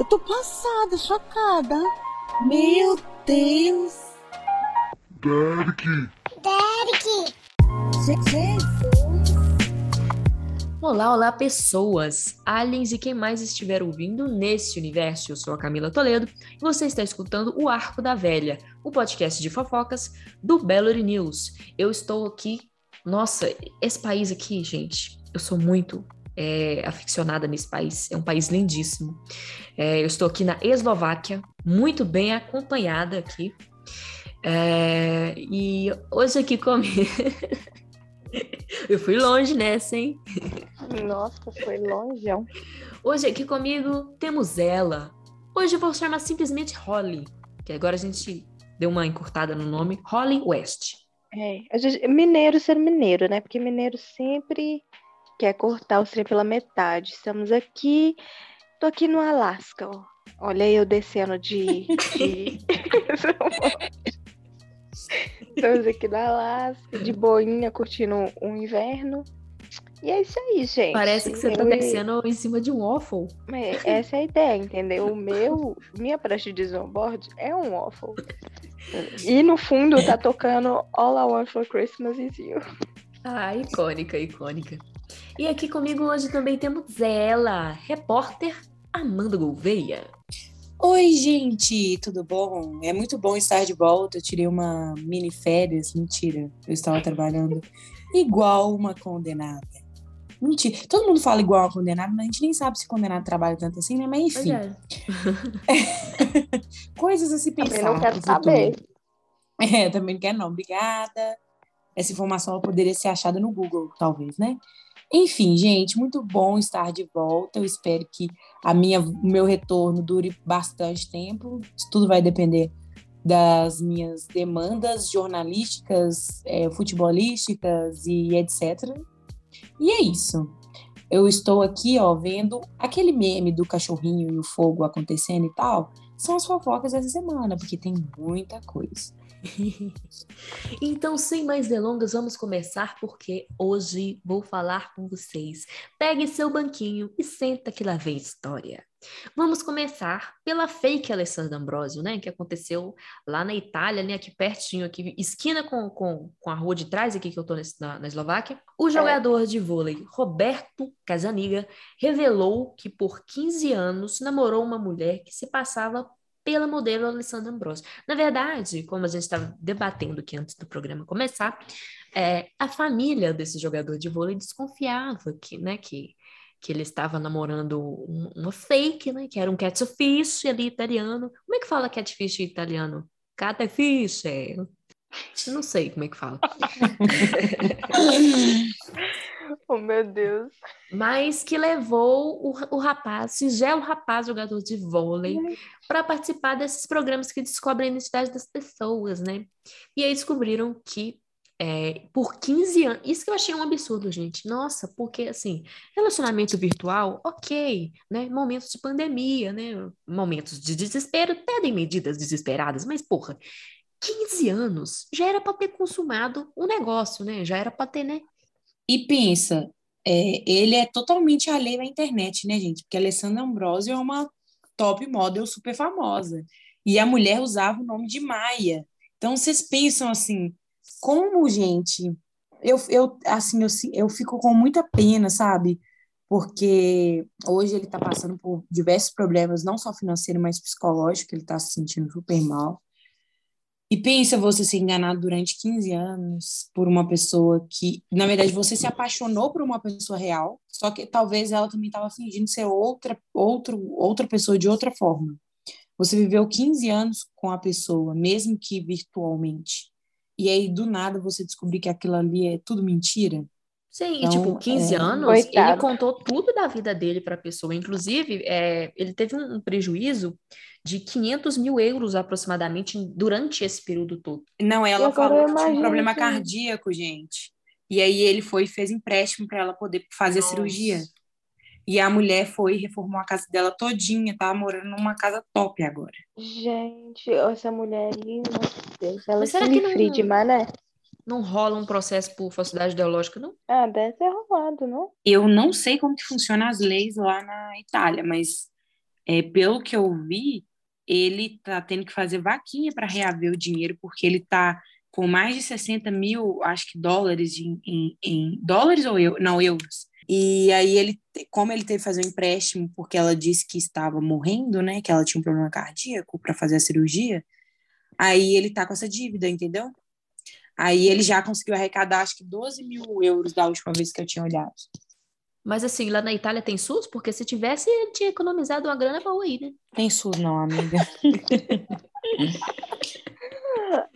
Eu tô passada, chocada. Meu Deus. Derek. Derek. Jesus. Olá, olá, pessoas, aliens e quem mais estiver ouvindo nesse universo. Eu sou a Camila Toledo e você está escutando o Arco da Velha, o podcast de fofocas do Bellary News. Eu estou aqui. Nossa, esse país aqui, gente, eu sou muito é, aficionada nesse país. É um país lindíssimo. É, eu estou aqui na Eslováquia, muito bem acompanhada aqui. É, e hoje aqui comigo. eu fui longe nessa, hein? Nossa, foi longeão. Hoje aqui comigo temos ela. Hoje eu vou chamar simplesmente Holly, que agora a gente deu uma encurtada no nome, Holly West. É, mineiro ser mineiro, né? Porque mineiro sempre quer cortar o trem pela metade. Estamos aqui, tô aqui no Alasca, ó. Olha eu descendo de. de... Estamos aqui no Alasca, de boinha, curtindo um inverno. E é isso aí, gente. Parece que você tá descendo em cima de um waffle. É, essa é a ideia, entendeu? O meu, minha prancha de snowboard é um waffle. E no fundo tá tocando All I Want for Christmas is You. Ah, icônica, icônica. E aqui comigo hoje também temos ela, repórter Amanda Gouveia. Oi, gente, tudo bom? É muito bom estar de volta. Eu tirei uma mini férias. Mentira, eu estava trabalhando igual uma condenada. Mentira. Todo mundo fala igual uma condenada, mas a gente nem sabe se condenado trabalha tanto assim, né? Mas enfim, é. coisas a se Também pensar. não quero saber. É, também não quero não. Obrigada. Essa informação poderia ser achada no Google, talvez, né? Enfim, gente, muito bom estar de volta. Eu espero que a minha, o meu retorno dure bastante tempo. Isso tudo vai depender das minhas demandas jornalísticas, é, futebolísticas e etc. E é isso. Eu estou aqui, ó, vendo aquele meme do cachorrinho e o fogo acontecendo e tal. São as fofocas dessa semana, porque tem muita coisa. Então, sem mais delongas, vamos começar porque hoje vou falar com vocês. Pegue seu banquinho e senta que lá vem história. Vamos começar pela fake Alessandra Ambrosio, né? Que aconteceu lá na Itália, né? Aqui pertinho, aqui, esquina com, com, com a rua de trás, aqui que eu tô nesse- na, na Eslováquia. O jogador de vôlei Roberto Casaniga revelou que por 15 anos namorou uma mulher que se passava pela modelo Alessandra Ambrosio. Na verdade, como a gente estava debatendo aqui antes do programa começar, é, a família desse jogador de vôlei desconfiava que, né, que, que ele estava namorando um- uma fake, né, que era um catfish ali italiano. Como é que fala catfish em italiano? Catfish. é. Não sei como é que fala. Oh, meu Deus. mas que levou o, o rapaz, singelo rapaz, jogador de vôlei, para participar desses programas que descobrem a identidade das pessoas, né? E aí descobriram que é, por 15 anos, isso que eu achei um absurdo, gente. Nossa, porque assim, relacionamento virtual, ok, né? Momentos de pandemia, né? Momentos de desespero, pedem medidas desesperadas, mas porra, 15 anos já era para ter consumado o negócio, né? Já era para ter, né? E pensa, é, ele é totalmente alheio à internet, né, gente? Porque Alessandra Ambrosio é uma top model super famosa. E a mulher usava o nome de Maia. Então, vocês pensam assim, como, gente? Eu, eu assim, eu, eu fico com muita pena, sabe? Porque hoje ele está passando por diversos problemas, não só financeiro, mas psicológico, ele está se sentindo super mal. E pensa você ser enganado durante 15 anos por uma pessoa que, na verdade, você se apaixonou por uma pessoa real, só que talvez ela também estava fingindo ser outra, outro, outra pessoa de outra forma. Você viveu 15 anos com a pessoa, mesmo que virtualmente. E aí, do nada, você descobrir que aquilo ali é tudo mentira. Sim, e Então, tipo, 15 é, anos, Coitado. ele contou tudo da vida dele para a pessoa. Inclusive, é, ele teve um prejuízo de 500 mil euros aproximadamente durante esse período todo. Não, ela falou que tinha um problema que- cardíaco, gente. E aí ele foi e fez empréstimo para ela poder fazer a cirurgia. E a mulher foi e reformou a casa dela todinha, tá morando numa casa top agora. Gente, essa mulher aí, meu Deus, ela Mas será que não- Friedman, né? Não rola um processo por falsidade ideológica, não? Ah, deve ter rolado, não? Eu não sei como que funcionam as leis lá na Itália, mas é, pelo que eu vi, ele tá tendo que fazer vaquinha para reaver o dinheiro, porque ele tá com mais de 60 mil, acho que dólares em, em, em dólares ou eu, não euros. E aí ele, como ele teve que fazer um empréstimo, porque ela disse que estava morrendo, né, que ela tinha um problema cardíaco para fazer a cirurgia, aí ele tá com essa dívida, entendeu? Aí ele já conseguiu arrecadar acho que 12 mil euros da última vez que eu tinha olhado. Mas assim, lá na Itália tem SUS? Porque se tivesse, ele tinha economizado uma grana boa aí, né? Tem SUS não, amiga.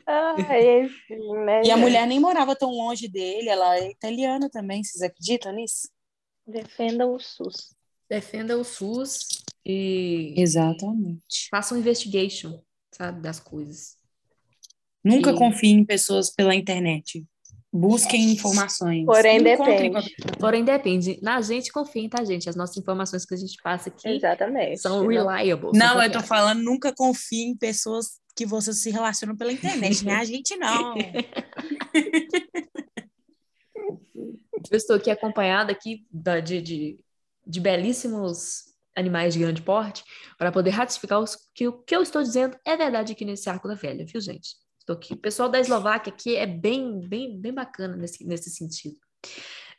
Ah, enfim, né? E a mulher nem morava tão longe dele, ela é italiana também, vocês acreditam nisso? Defendam o SUS. Defenda o SUS e Exatamente. faça um investigation, sabe, das coisas. Nunca E- confie em pessoas pela internet. Busquem informações. Porém, Encontrem depende. Porém, depende. Na gente, confiem, tá, gente? As nossas informações que a gente passa aqui Exatamente. são reliable. Não, eu tô falando, nunca confie em pessoas que você se relaciona pela internet, né? A gente não. Eu estou aqui acompanhada aqui da- de, de, de belíssimos animais de grande porte para poder ratificar os, que o que eu estou dizendo é verdade aqui nesse Arco da Velha, viu, gente? Estou aqui. O pessoal da Eslováquia aqui é bem, bem, bem bacana nesse, nesse sentido.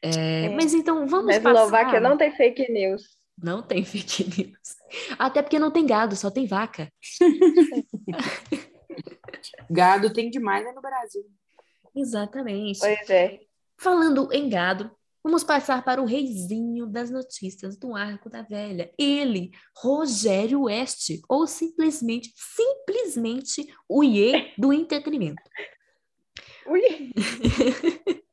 É, É. Mas então, vamos Na passar... Eslováquia não tem fake news. Não tem fake news. Até porque não tem gado, só tem vaca. Gado tem demais né, no Brasil. Exatamente. Pois é. Falando em gado, vamos passar para o reizinho das notícias do Arco da Velha. Ele, Rogério West, ou simplesmente, simplesmente o Iê do entretenimento.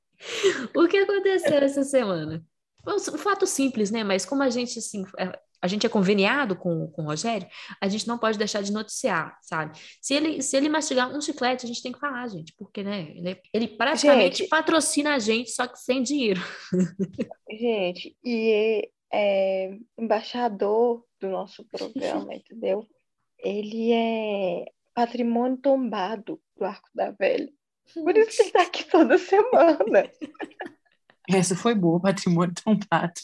O que aconteceu essa semana? Um um fato simples, né? Mas como a gente, assim, é- a gente é conveniado com, com o Rogério, a gente não pode deixar de noticiar, sabe? Se ele, se ele mastigar um chiclete, a gente tem que falar, gente, porque, né? Ele, ele praticamente Gente. patrocina a gente, só que sem dinheiro. gente, e é embaixador do nosso programa, entendeu? Ele é patrimônio tombado do Arco da Velha. Por isso que ele tá aqui toda semana. Essa foi boa, patrimônio tombado.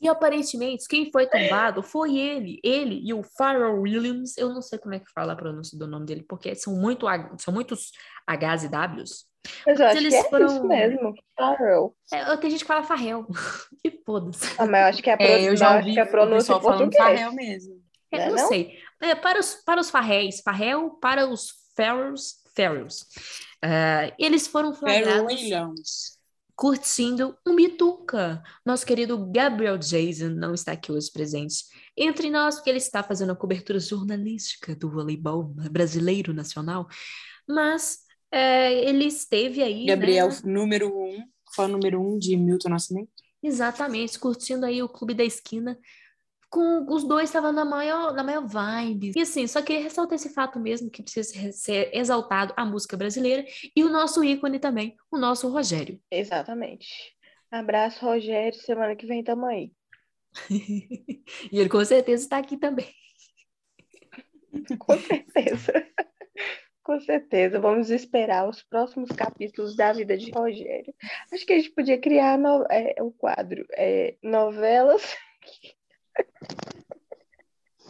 E aparentemente, quem foi tombado foi ele. Ele e o Pharrell Williams. Eu não sei como é que fala a pronúncia do nome dele, porque são, muito, H- são muitos Hs e Ws. Mas eu acho eles que é foram- isso mesmo. Farrell. É, tem gente que fala Farrell. que foda-se. Ah, mas eu acho que é a, pro... É, eu já acho ouvi que é a o pronúncia em falando farrell mesmo. É, Não é não, não? sei. É, para, os, para os Farréis, Farrell, para os Farrells, Farrells. Ah, eles foram Pharrell flagrados Williams. Curtindo um bituca. Nosso querido Gabriel Jason não está aqui hoje presente entre nós, porque ele está fazendo a cobertura jornalística do voleibol brasileiro nacional, mas é, ele esteve aí, Gabriel, né, número um, fã número um de Milton Nascimento. exatamente, curtindo aí o Clube da Esquina, com os dois estavam na maior, na maior vibe. E assim, só queria ressaltar esse fato mesmo, que precisa ser- exaltado a música brasileira e o nosso ícone também, o nosso Rogério. Exatamente. Abraço, Rogério. Semana que vem tamo aí. e ele com certeza está aqui também. Com certeza. Com certeza. Vamos esperar os próximos capítulos da vida de Rogério. Acho que a gente podia criar no- é, o quadro é, novelas.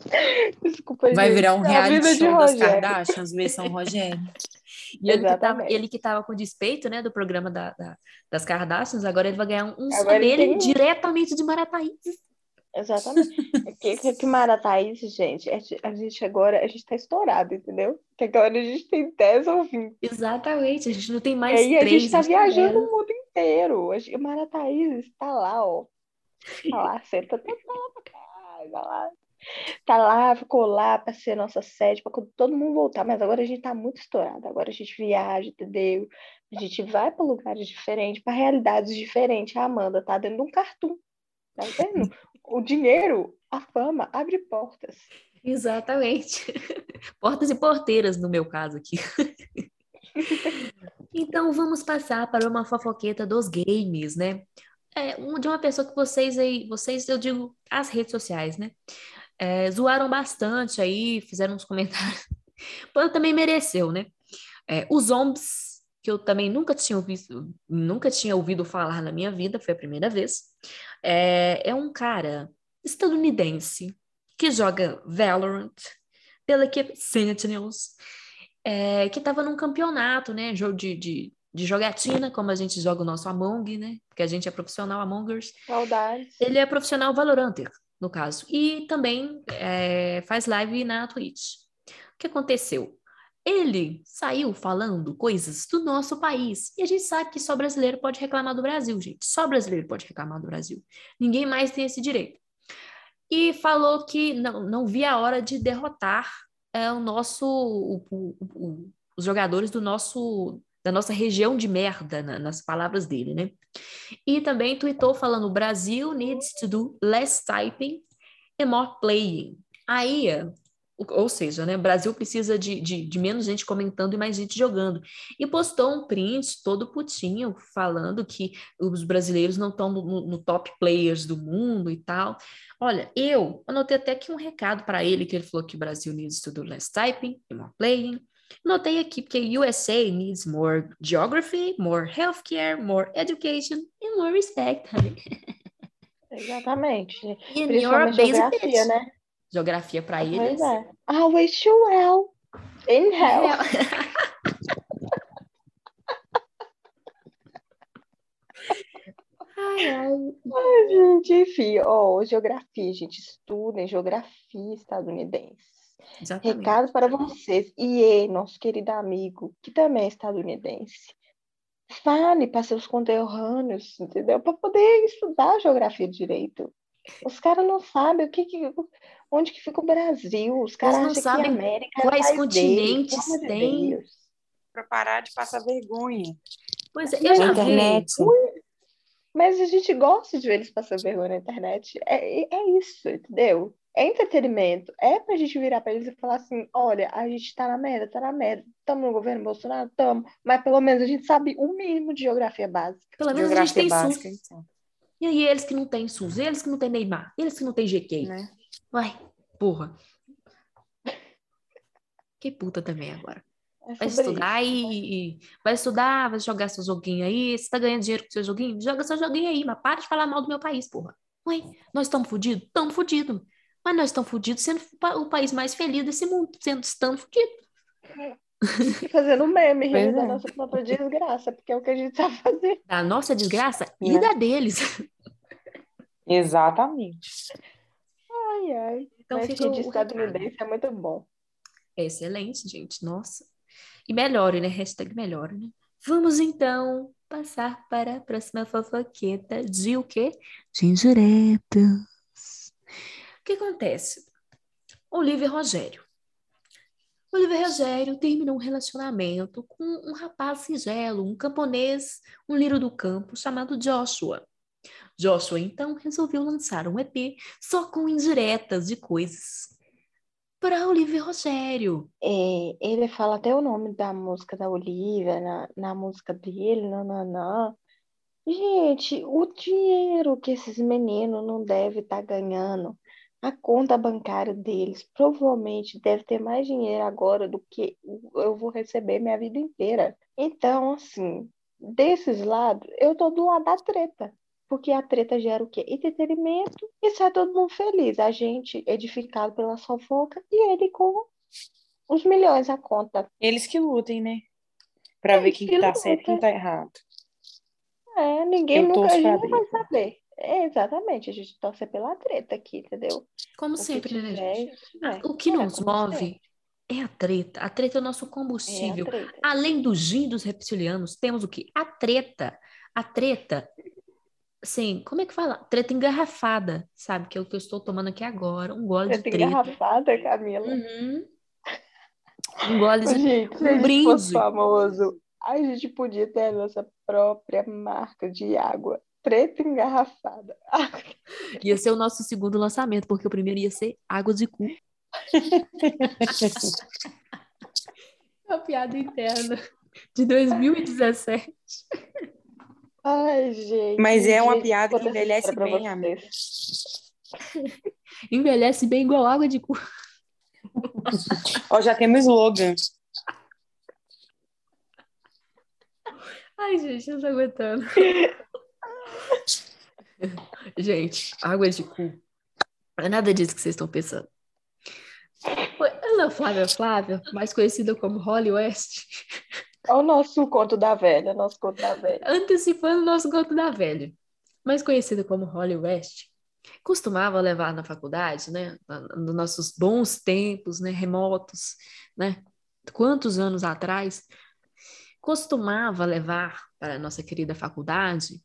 Desculpa, Vai gente. virar um A reality show das. Kardashians, versão Rogério. E ele que, tava, ele que tava com despeito, né, do programa da, da- das Kardashians, agora ele vai ganhar um Agora ele dele tem- diretamente de Marataízes. Exatamente. Que, que, que gente, a gente- a agora, a gente tá estourado, entendeu? Que agora a gente tem 10 ouvintes. Exatamente, a gente não tem E mais aí a três. gente tá viajando o mundo inteiro. A Marataízes tá lá, ó. Tá lá, senta tá lá pra cá, tá lá. Tá lá, ficou lá pra ser nossa sede, pra quando todo mundo voltar. Mas agora a gente tá muito estourado. Agora a gente viaja, entendeu? A gente vai pra lugares diferentes, pra realidades diferentes. A Amanda tá dentro de um cartoon. Tá vendo? O dinheiro, a fama, abre portas. Exatamente. Portas e porteiras, no meu caso aqui. Então vamos passar para uma fofoqueta dos games, né? É, um- de uma pessoa que vocês aí, vocês, eu digo, as redes sociais, né? É, zoaram bastante aí, fizeram uns comentários. Pô, também mereceu, né? É, o Zombies, que eu também nunca tinha ouvido, nunca tinha ouvido falar na minha vida, foi a primeira vez. É, é um cara estadunidense que joga Valorant, pela equipe Sentinels, é, que estava num campeonato, né? Jogo de, de, de, jogatina, como a gente joga o nosso Among, né? Porque a gente é profissional Amongers. Saudades. Ele é profissional Valoranter, no caso. E também é, faz live na Twitch. O que aconteceu? Ele saiu falando coisas do nosso país. E a gente sabe que só brasileiro pode reclamar do Brasil, gente. Só brasileiro pode reclamar do Brasil. Ninguém mais tem esse direito. E falou que não, não via a hora de derrotar é, o nosso, o, o, o, os jogadores do nosso, da nossa região de merda, na, nas palavras dele, né? E também tweetou falando: Brasil needs to do less typing and more playing. Aí ou seja, né, Brasil precisa de, de, de, menos gente comentando e mais gente jogando. E postou um print todo putinho, falando que os brasileiros não estão no, no, top players do mundo e tal. Olha, eu anotei até aqui um recado para ele, que ele falou que o Brasil needs to do less typing e more playing. Notei aqui porque USA needs more geography, more healthcare, more education and more respect, Exatamente. E Principalmente geografia, né? Geografia para eles. Pois é. I wish you well. In hell. ai, ai. ai, gente, enfim, oh, geografia, gente, estudem geografia estadunidense. Exatamente. Recado para vocês. E nosso querido amigo, que também é estadunidense. Fale para seus conterrâneos, entendeu? Para poder estudar geografia direito. Os caras não sabem o que, que, onde que fica o Brasil. Os caras não acham sabem que a América quais é continentes deles, tem. Para parar de passar vergonha. Pois é, eu já vi. internet. Mas a gente gosta de ver eles passando vergonha na internet. É, é isso, entendeu? É entretenimento. É pra gente virar pra eles e falar assim: olha, a gente tá na merda, tá na merda. Estamos no governo Bolsonaro? Estamos. Mas pelo menos a gente sabe o mínimo de geografia básica. Pelo menos Geografia a gente tem básica, SUS. então. E aí, eles que não têm SUS, eles que não têm Neymar, eles que não têm GK. Né? Uai, porra. Que puta também agora. É Vai estudar e, e- vai estudar, vai jogar seu joguinho aí. Você tá ganhando dinheiro com seu joguinho? Joga seu joguinho aí, mas para de falar mal do meu país, porra. Ué, nós estamos fodidos? Estamos fodidos. Mas nós estamos fodidos sendo o pa- o país mais feliz desse mundo, sendo estando fodidos. E fazendo meme, rindo da é. nossa própria desgraça, porque é o que a gente sabe fazer. Da nossa desgraça e Né? da deles. Exatamente. Ai, ai. Então Mas fica de estadunidense é muito bom. É excelente, gente. Nossa. E melhore, né? Hashtag melhore, né? Vamos então passar para a próxima fofoqueta de o quê? De indiretas. Que acontece? Olivia Rogério. Olivia Rogério terminou um relacionamento com um rapaz singelo, um camponês, um lírio do campo chamado Joshua. Joshua então resolveu lançar um EP só com indiretas de coisas para Olivia Rogério. É, ele fala até o nome da música da Olivia na, na música dele, nananã. Gente, o dinheiro que esses meninos não devem estar ganhando, a conta bancária deles provavelmente deve ter mais dinheiro agora do que eu vou receber minha vida inteira. Então, assim, desses lados, eu tô do lado da treta. Porque a treta gera o quê? Entretenimento e sai todo mundo feliz. A gente edificado pela fofoca e ele com os milhões à conta. Eles que lutem, né? Pra ver quem que tá certo e quem lutem. tá errado. É, ninguém Eu nunca, a gente não vai saber. É, exatamente, a gente torce pela treta aqui, entendeu? Como O que sempre, né, gente? tiver. O que É, nos move é a treta. A treta é o nosso É combustível. treta. Além do gin dos reptilianos, temos o quê? A treta. A treta, assim, como é que fala? Treta engarrafada, sabe? Que é o que eu estou tomando aqui agora. Um gole de Treta treta. engarrafada, Camila. Uhum. Um gole de Gente, um brinde. famoso, a gente podia ter a nossa própria marca de água. Treta engarrafada. Ia ser o nosso segundo lançamento, porque o primeiro ia ser água de cu. É uma piada interna de 2017. Ai, gente. Mas é uma piada que envelhece bem, amigo. Envelhece bem igual água de cu. Ó, já temos slogan. Ai, gente, eu não tô aguentando. gente, água de cu Não é nada disso que vocês estão pensando. Ana Flávia Flávia, mais conhecida como Holly West, Olha o nosso conto da velha, nosso conto da velha. antecipando o nosso conto da velha, mais conhecida como Holly West, costumava levar na faculdade, né, nos nossos bons tempos, né, remotos, né, quantos anos atrás, costumava levar para a nossa querida faculdade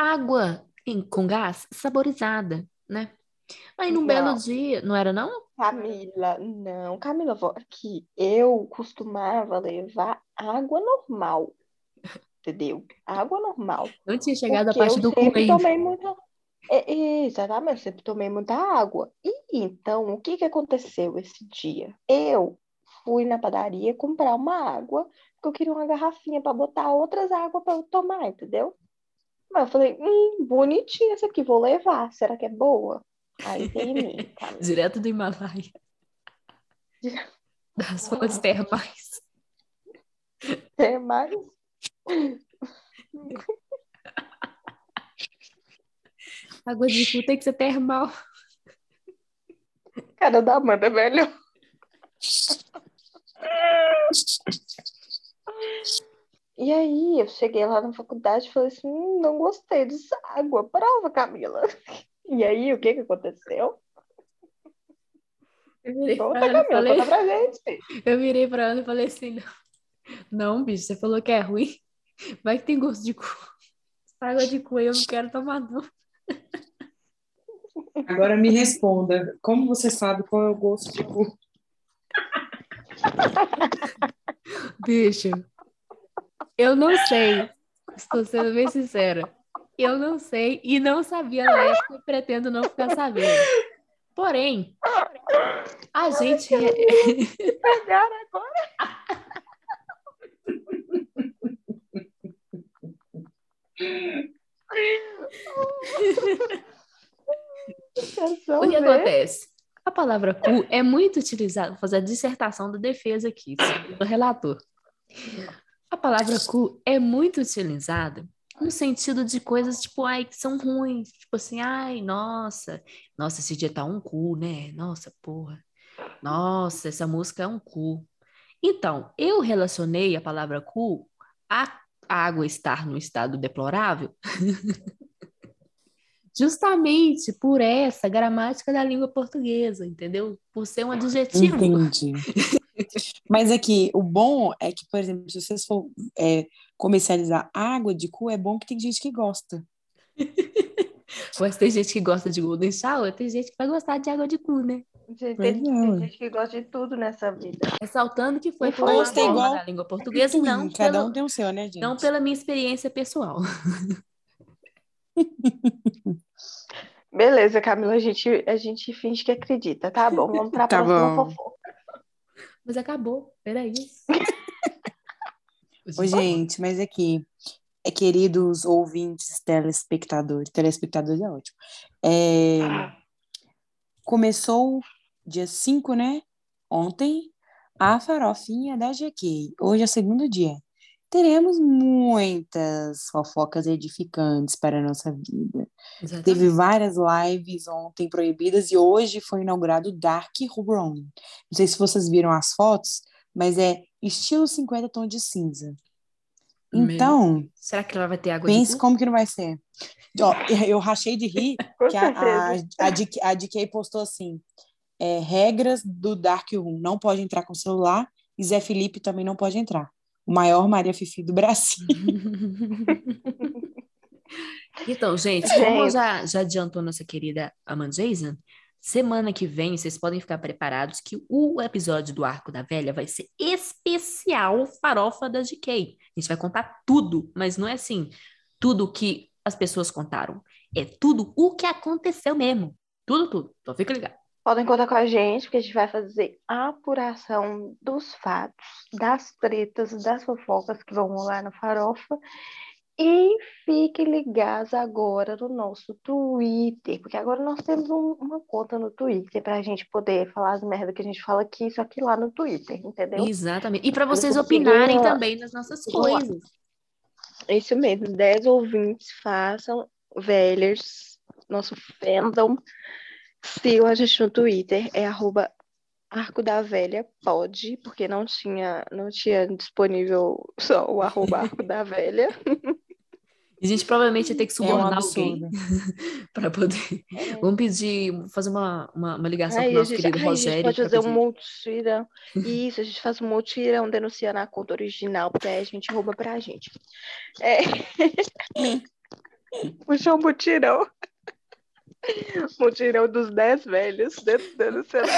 água em- com gás saborizada, né? Aí num belo Não. dia, não era não? Camila, não, Camila, aqui, eu costumava levar água normal, entendeu? Água normal. Não tinha chegado a parte do cu tomei muita. É, é, exatamente, eu sempre tomei muita água. E então, o que que aconteceu esse dia? Eu fui na padaria comprar uma água, porque eu queria uma garrafinha para botar outras águas para eu tomar, entendeu? Mas eu falei, hum, bonitinha essa aqui, vou levar. Será que é boa? Aí veio em mim, Camila. Direto do Himalaia. Das fontes termais. É mais. Água de cu tem que ser termal. Cara da Amanda é melhor. E aí, eu cheguei lá na faculdade e falei assim: hum, não gostei dessa água, prova, Camila. E aí, o que que aconteceu? Eu virei pra Conta, Ana e Camila, falei, conta pra gente. eu virei pra Ana e falei assim, não, não, bicho, você falou que é ruim. Vai que tem gosto de cu. Essa água de cu aí eu não quero tomar, não. Agora me responda, como você sabe qual é o gosto de cu? Bicho, eu não sei. Estou sendo bem sincera. Eu não sei e não sabia na época e pretendo não ficar sabendo. Porém, a gente. O que acontece? A palavra cu é muito utilizada para fazer a dissertação da defesa aqui, segundo o relator. A palavra cu é muito utilizada no sentido de coisas tipo, ai, que são ruins. Tipo assim, ai, nossa, nossa, esse dia tá um cu, né? Nossa, porra. Nossa, essa música é um cu. Então, eu relacionei a palavra cu a água estar no estado deplorável justamente por essa gramática da língua portuguesa, entendeu? Por ser um adjetivo. Entendi. Mas aqui, o bom é que, por exemplo, se vocês for é, comercializar água de cu, é bom que tem gente que gosta. Mas tem gente que gosta de Golden Shower, tem gente que vai gostar de água de cu, né? Pois Tem, é, tem gente que gosta de tudo nessa vida. Ressaltando que foi por uma é igual da língua portuguesa, não, cada pelo- um tem o seu, né, gente? não pela minha experiência pessoal. Beleza, Camila, a gente, a gente finge que acredita, tá bom? Vamos pra Tá próxima bom. fofoca. Mas acabou, era isso. Ô, gente, mas aqui, é, queridos ouvintes, telespectadores, telespectadores é ótimo. É, começou dia 5, né? Ontem, a farofinha da GQ. Hoje é o segundo dia. Teremos muitas fofocas edificantes para a nossa vida. Exatamente. Teve várias lives ontem proibidas e hoje foi inaugurado o Dark Room. Não sei se vocês viram as fotos, mas é estilo 50 tons de cinza. Meu Então, Será que ela vai ter água pense como que não vai ser. Ó, eu rachei de rir que a, a, a, DK a DK postou assim: é, regras do Dark Room. Não pode entrar com celular e Zé Felipe também não pode entrar. O maior Maria Fifi do Brasil. Então, gente, como já, já adiantou nossa querida Amanda Jason, semana que vem vocês podem ficar preparados que o episódio do Arco da Velha vai ser especial farofa da GK. A gente vai contar tudo, mas não é assim, tudo que as pessoas contaram. É tudo o que aconteceu mesmo. Tudo, tudo. Então fica ligado. Podem contar com a gente, porque a gente vai fazer a apuração dos fatos, das tretas, das fofocas que vão rolar na farofa. E fiquem ligados agora no nosso Twitter, porque agora nós temos um- uma conta no Twitter para a gente poder falar as merdas que a gente fala aqui, só que lá no Twitter, entendeu? Exatamente. E para vocês opinarem lá. também nas nossas coisas. Isso mesmo, 10 ouvintes façam, velhers, nosso fandom. Sigam a gente no Twitter, é arroba Arco da Velha, pode, porque não tinha, não tinha disponível só o arroba Arco da Velha. A gente provavelmente ia ter que É um subornar alguém para poder. Vamos pedir, fazer uma, uma, uma ligação Aí com o a nosso gente, querido ai, a gente Rogério. pode fazer um multirão. Isso, a gente faz um multirão denunciando a conta original, porque aí a gente rouba pra gente. É. Puxou um mutirão. Mutirão dos 10 velhos den- denunciando a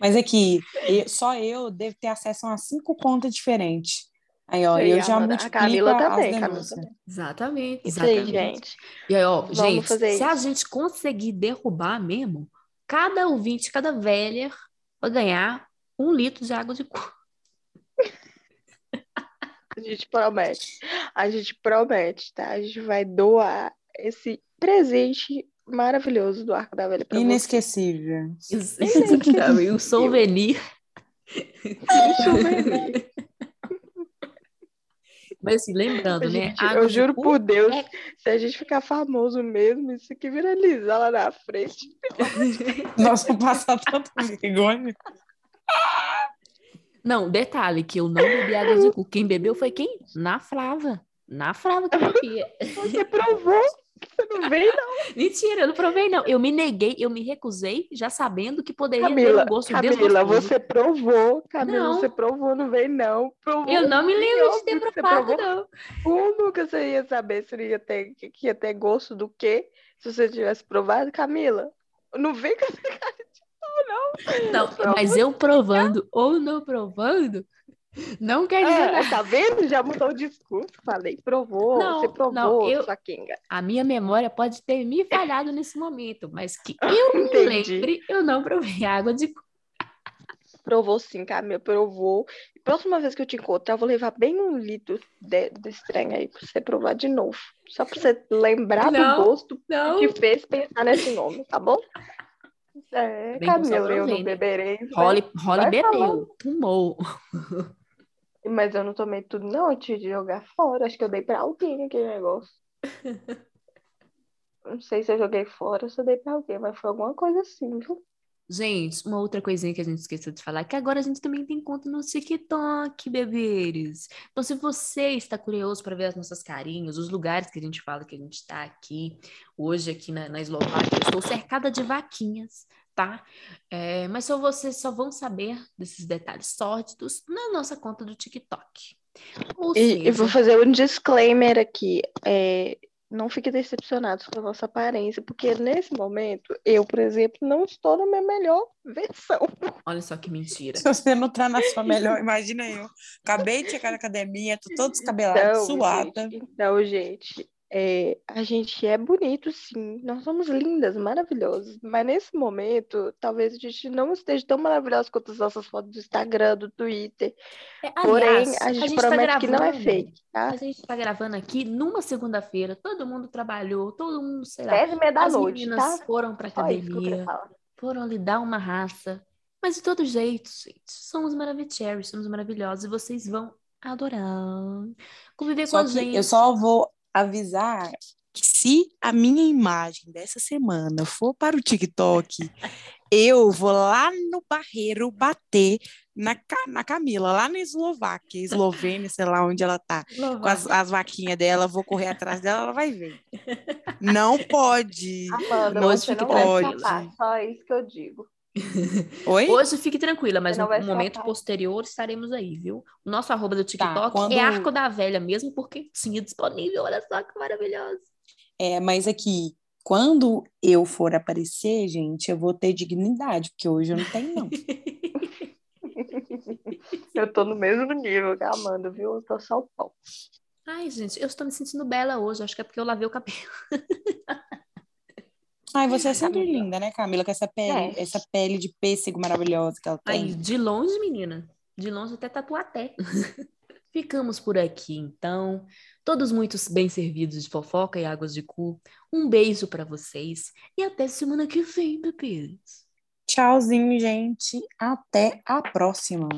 Mas aqui, eu- só eu devo ter acesso a umas cinco contas diferentes. Aí, ó, eu já Amanda. multiplico A Camila as também, Camila também. Exatamente, Isso aí, exatamente. gente. E aí, ó, Vamos gente, se a isso. gente conseguir derrubar mesmo, cada ouvinte, cada velha vai ganhar um litro de água de coco. A gente promete. A gente promete, tá? A gente vai doar esse presente maravilhoso do Arco da Velha pra você. Inesquecível. Exatamente. Um souvenir. Um souvenir. Mas assim, lembrando, né? Gente, água eu juro por Deus, é- se a gente ficar famoso mesmo, isso aqui viralizar lá na frente. Nós vamos passar tanta vergonha. Não, detalhe, que eu não bebi água de coco. Quem bebeu foi quem? Na Flava. Na Flava que bebia. Você provou? Não veio, não. Mentira, eu não provei, não. Eu me neguei, eu me recusei, já sabendo que poderia ter Camila, um gosto Camila, desgostoso. você provou. Camila, Não. você provou, não veio, não. Provou. Eu não me lembro de ter provado, não. Como que você ia saber se ia ter, que ia ter gosto do quê? Se você tivesse provado, Camila? Não vem com essa cara de Não, Pelo mas eu provando ou não provando, não quer dizer nada. Ah, tá vendo? Já mudou o discurso. Falei, provou, Não, você provou, não, eu- sua Kinga. A minha memória pode ter me falhado nesse momento, mas que eu me lembre, eu não provei água de. Provou sim, Camila, provou. Próxima vez que eu te encontrar, eu vou levar bem um litro de- desse trem aí pra você provar de novo. Só pra você lembrar Não, do gosto Não, que fez pensar nesse nome, tá bom? É, Bem Camila, eu não beberei. Vai bebeu, falando. tomou. Mas eu não tomei tudo, não, antes de jogar fora. Acho que eu dei pra alguém aquele negócio. Não sei se eu joguei fora ou se eu dei pra alguém, mas foi alguma coisa assim, viu? Gente, uma outra coisinha que a gente esqueceu de falar, é que agora a gente também tem conta no TikTok, bebês. Então, se você está curioso para ver as nossas carinhas, os lugares que a gente fala que a gente está aqui, hoje aqui na, na Eslováquia, eu estou cercada de vaquinhas, tá? É, mas só vocês só vão saber desses detalhes sórdidos na nossa conta do TikTok. E, e vou fazer um disclaimer aqui. É, não fiquem decepcionados com a nossa aparência, porque nesse momento, eu, por exemplo, não estou na minha melhor versão. olha só que mentira. Se você não tá na sua melhor, imagina eu. Acabei de chegar na academia, tô todo descabelado, Então, suada. gente, então, gente, é, a gente é bonito, sim. Nós somos lindas, maravilhosas. Mas nesse momento, talvez a gente não esteja tão maravilhosa quanto as nossas fotos do Instagram, do Twitter. É, Porém, aliás, a gente, tá promete que não é gravando- fake, tá? A gente está gravando aqui numa segunda-feira, todo mundo trabalhou, todo mundo, sei lá, Dez e meia da as noite, meninas tá? foram para academia, falar. foram lhe dar uma raça. Mas de todo jeito, gente, somos maravilhosos, somos maravilhosos e vocês vão adorar conviver com Só a que gente. eu só vou avisar que se a minha imagem dessa semana for para o TikTok, eu vou lá no Barreiro bater na, na Camila, lá na Eslováquia, Eslovênia, sei lá onde ela tá, com as, as vaquinhas dela, vou correr atrás dela, ela vai ver. Não pode. Amanda, Não você não vai escapar, só isso que eu digo. Oi? Hoje fique tranquila, mas no momento posterior estaremos aí, viu? O nosso arroba do TikTok quando- é Arco da Velha mesmo, porque tinha disponível. Olha só que maravilhoso. É, mas aqui, quando eu for aparecer, gente, eu vou ter dignidade, porque hoje eu não tenho, não. Eu tô no mesmo nível que a Amanda, viu? Eu tô só o pau. Ai, gente, eu estou me sentindo bela hoje. Acho que é porque eu lavei o cabelo. Ai, você é sempre Camila. linda, né, Camila? Com essa pele, É. essa pele de pêssego maravilhosa que ela tem. de longe, menina. De longe até tatuaté. Ficamos por aqui, então. Todos muito bem servidos de fofoca e águas de cu. Um beijo pra vocês e até semana que vem, bebês. Tchauzinho, gente. Até a próxima.